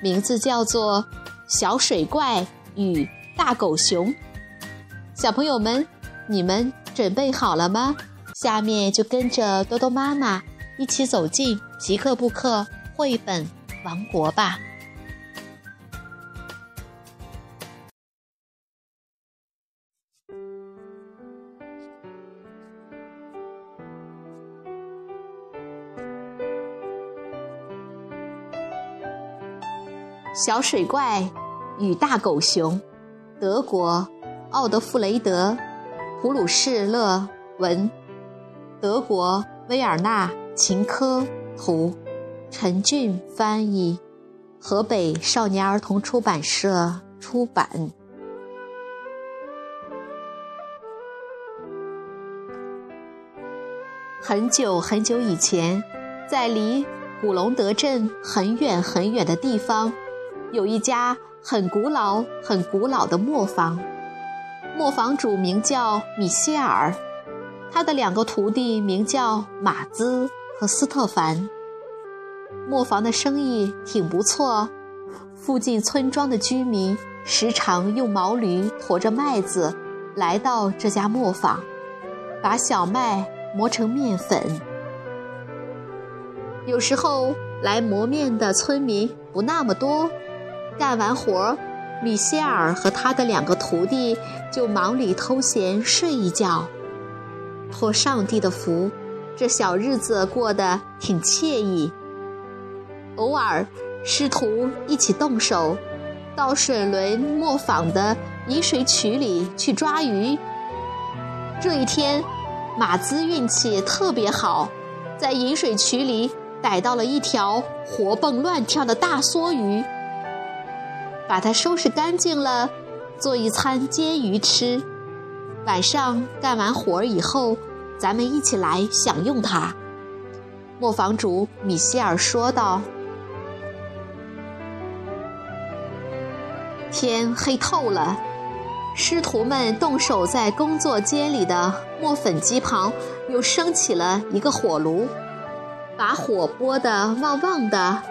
名字叫做《小水怪与大狗熊》。小朋友们，你们准备好了吗？下面就跟着多多妈妈一起走进皮克布克绘本王国吧。小水怪与大狗熊，德国，奥德弗雷德·普鲁士勒文，德国威尔纳·秦科图，陈俊翻译，河北少年儿童出版社出版。很久很久以前，在离古隆德镇很远很远的地方。有一家很古老、很古老的磨坊，磨坊主名叫米歇尔，他的两个徒弟名叫马兹和斯特凡。磨坊的生意挺不错，附近村庄的居民时常用毛驴驮着麦子来到这家磨坊，把小麦磨成面粉。有时候来磨面的村民不那么多。干完活，米歇尔和他的两个徒弟就忙里偷闲睡一觉。托上帝的福，这小日子过得挺惬意。偶尔，师徒一起动手，到水轮磨坊的引水渠里去抓鱼。这一天，马兹运气特别好，在引水渠里逮到了一条活蹦乱跳的大梭鱼。把它收拾干净了，做一餐煎鱼吃。晚上干完活儿以后，咱们一起来享用它。磨坊主米歇尔说道。天黑透了，师徒们动手在工作间里的磨粉机旁又升起了一个火炉，把火拨得旺旺的，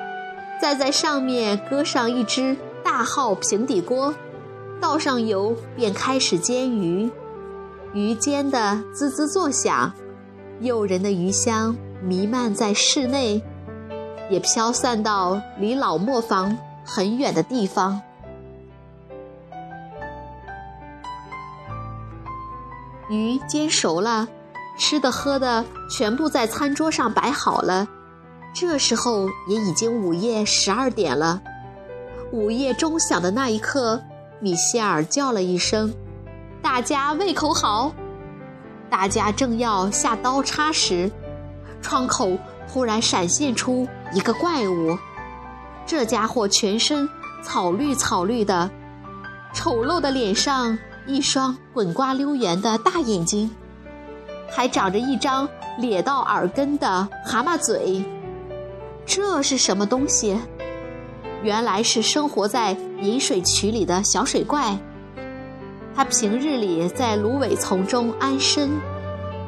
再在上面搁上一只。大号平底锅，倒上油，便开始煎鱼。鱼煎得滋滋作响，诱人的鱼香弥漫在室内，也飘散到离老磨坊很远的地方。鱼煎熟了，吃的喝的全部在餐桌上摆好了。这时候也已经午夜十二点了。午夜钟响的那一刻，米歇尔叫了一声：“大家胃口好。”大家正要下刀叉时，窗口突然闪现出一个怪物。这家伙全身草绿草绿的，丑陋的脸上一双滚瓜溜圆的大眼睛，还长着一张咧到耳根的蛤蟆嘴。这是什么东西？原来是生活在饮水渠里的小水怪，它平日里在芦苇丛中安身，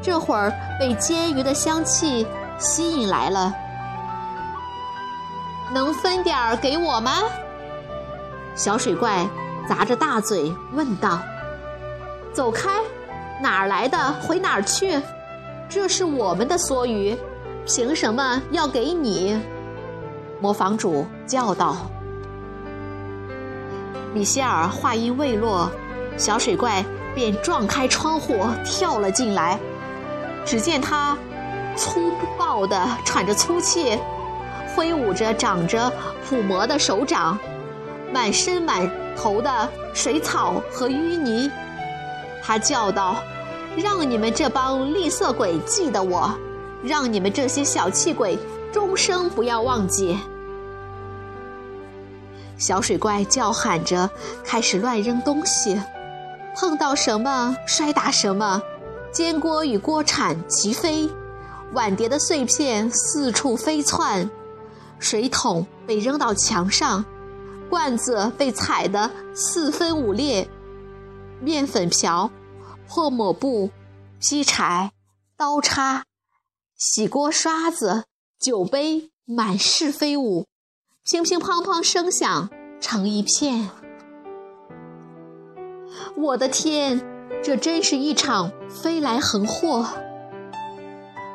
这会儿被煎鱼的香气吸引来了。能分点儿给我吗？小水怪咂着大嘴问道。走开，哪儿来的回哪儿去，这是我们的梭鱼，凭什么要给你？磨坊主叫道：“米歇尔，话音未落，小水怪便撞开窗户跳了进来。只见他粗暴地喘着粗气，挥舞着长着腐魔的手掌，满身满头的水草和淤泥。他叫道：‘让你们这帮吝啬鬼记得我，让你们这些小气鬼终生不要忘记。’”小水怪叫喊着开始乱扔东西，碰到什么摔打什么，煎锅与锅铲齐飞，碗碟的碎片四处飞窜，水桶被扔到墙上，罐子被踩得四分五裂，面粉瓢、破抹布、劈柴、刀叉、洗锅刷子、酒杯满室飞舞。乒乒乓乓声响成一片。我的天，这真是一场飞来横祸！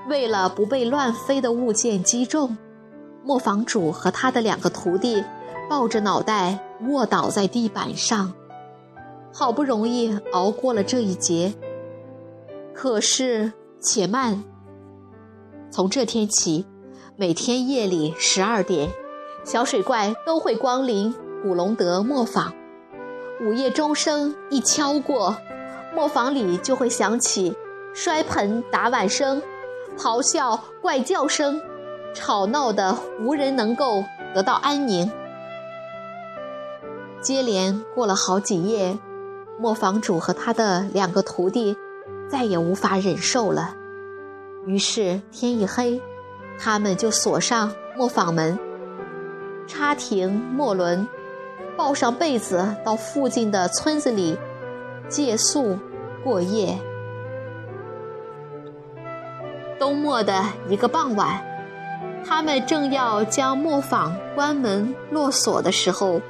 为了不被乱飞的物件击中，磨坊主和他的两个徒弟抱着脑袋卧倒在地板上，好不容易熬过了这一劫。可是，且慢！从这天起，每天夜里十二点。小水怪都会光临古隆德磨坊，午夜钟声一敲过，磨坊里就会响起摔盆打碗声、咆哮怪叫声，吵闹的无人能够得到安宁。接连过了好几夜，磨坊主和他的两个徒弟再也无法忍受了，于是天一黑，他们就锁上磨坊门。插停磨轮，抱上被子到附近的村子里借宿过夜。冬末的一个傍晚，他们正要将磨坊关门落锁的时候，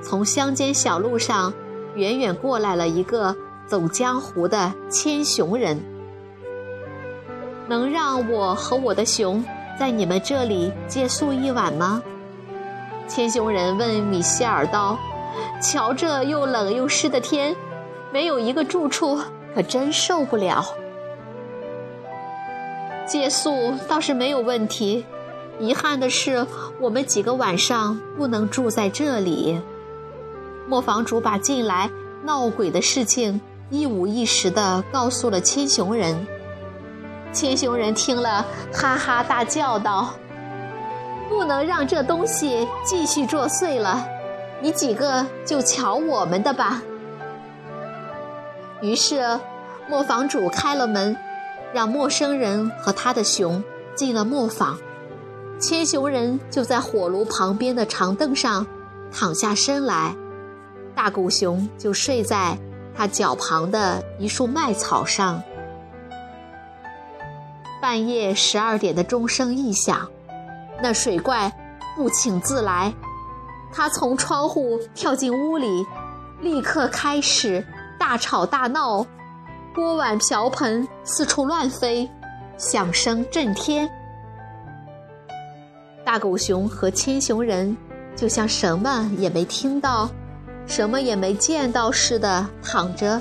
从乡间小路上远远过来了一个走江湖的牵熊人。能让我和我的熊在你们这里借宿一晚吗？千雄人问米歇尔道：“瞧这又冷又湿的天，没有一个住处，可真受不了。借宿倒是没有问题，遗憾的是，我们几个晚上不能住在这里。”磨坊主把近来闹鬼的事情一五一十地告诉了千雄人。千雄人听了，哈哈大叫道。不能让这东西继续作祟了，你几个就瞧我们的吧。于是，磨坊主开了门，让陌生人和他的熊进了磨坊。千熊人就在火炉旁边的长凳上躺下身来，大狗熊就睡在他脚旁的一束麦草上。半夜十二点的钟声一响。那水怪不请自来，他从窗户跳进屋里，立刻开始大吵大闹，锅碗瓢盆四处乱飞，响声震天。大狗熊和千熊人就像什么也没听到、什么也没见到似的躺着，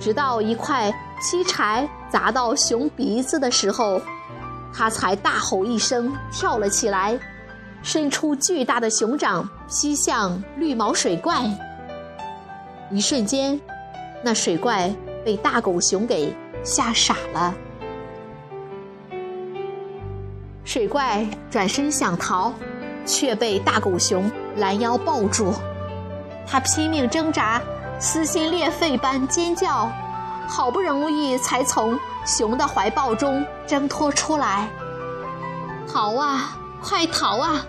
直到一块劈柴砸到熊鼻子的时候。他才大吼一声，跳了起来，伸出巨大的熊掌劈向绿毛水怪。一瞬间，那水怪被大狗熊给吓傻了。水怪转身想逃，却被大狗熊拦腰抱住。他拼命挣扎，撕心裂肺般尖叫。好不容易才从熊的怀抱中挣脱出来，逃啊，快逃啊！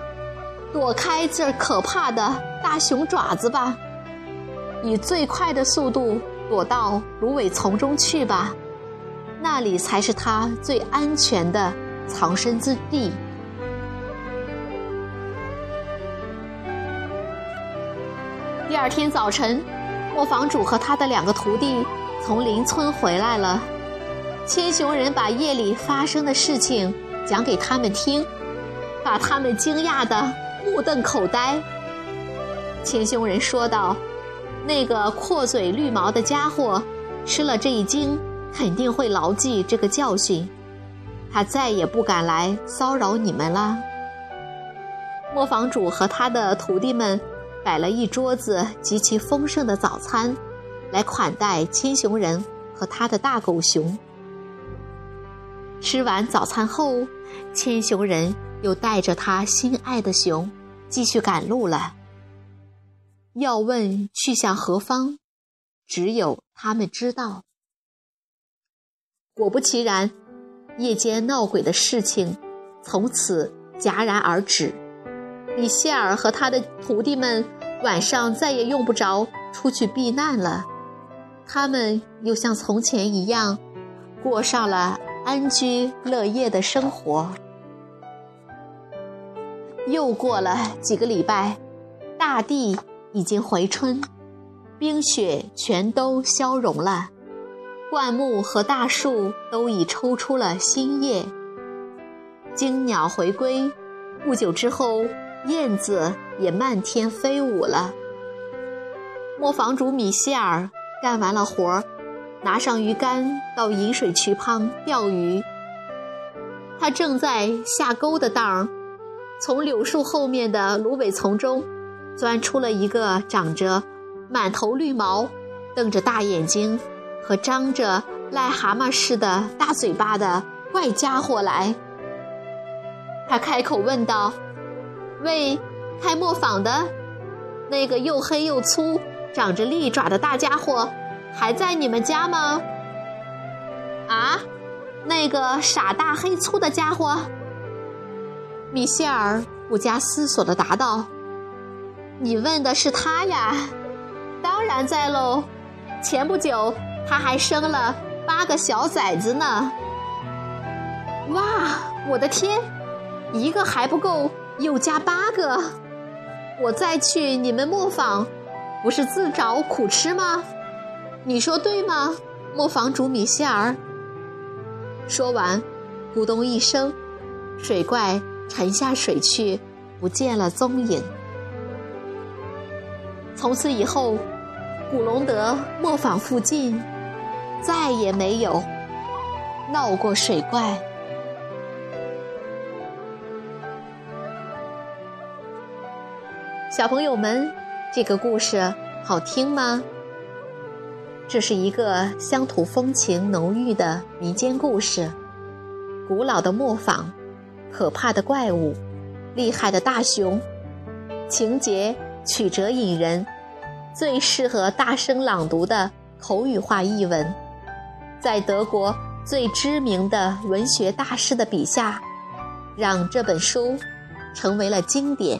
躲开这可怕的大熊爪子吧！以最快的速度躲到芦苇丛中去吧，那里才是它最安全的藏身之地。第二天早晨，磨坊主和他的两个徒弟。从邻村回来了，千熊人把夜里发生的事情讲给他们听，把他们惊讶的目瞪口呆。千熊人说道：“那个阔嘴绿毛的家伙吃了这一惊，肯定会牢记这个教训，他再也不敢来骚扰你们了。”磨坊主和他的徒弟们摆了一桌子极其丰盛的早餐。来款待千熊人和他的大狗熊。吃完早餐后，千熊人又带着他心爱的熊继续赶路了。要问去向何方，只有他们知道。果不其然，夜间闹鬼的事情从此戛然而止。米歇尔和他的徒弟们晚上再也用不着出去避难了，他们又像从前一样，过上了安居乐业的生活。又过了几个礼拜，大地已经回春，冰雪全都消融了。灌木和大树都已抽出了新叶，惊鸟回归，不久之后，燕子也漫天飞舞了。磨坊主米歇尔干完了活儿，拿上鱼竿到饮水渠旁钓鱼。他正在下钩的当儿，从柳树后面的芦苇丛中，钻出了一个长着满头绿毛、瞪着大眼睛。和张着癞蛤蟆似的大嘴巴的怪家伙来，他开口问道：“喂，开磨坊的，那个又黑又粗、长着利爪的大家伙，还在你们家吗？”啊，那个傻大黑粗的家伙，米歇尔不加思索的答道：“你问的是他呀，当然在喽，前不久。”他还生了八个小崽子呢！哇，我的天，一个还不够，又加八个！我再去你们磨坊，不是自找苦吃吗？你说对吗，磨坊主米歇尔？说完，咕咚一声，水怪沉下水去，不见了踪影。从此以后，古隆德磨坊附近。再也没有闹过水怪。小朋友们，这个故事好听吗？这是一个乡土风情浓郁的民间故事。古老的磨坊，可怕的怪物，厉害的大熊，情节曲折引人，最适合大声朗读的口语化译文。在德国最知名的文学大师的笔下，让这本书成为了经典。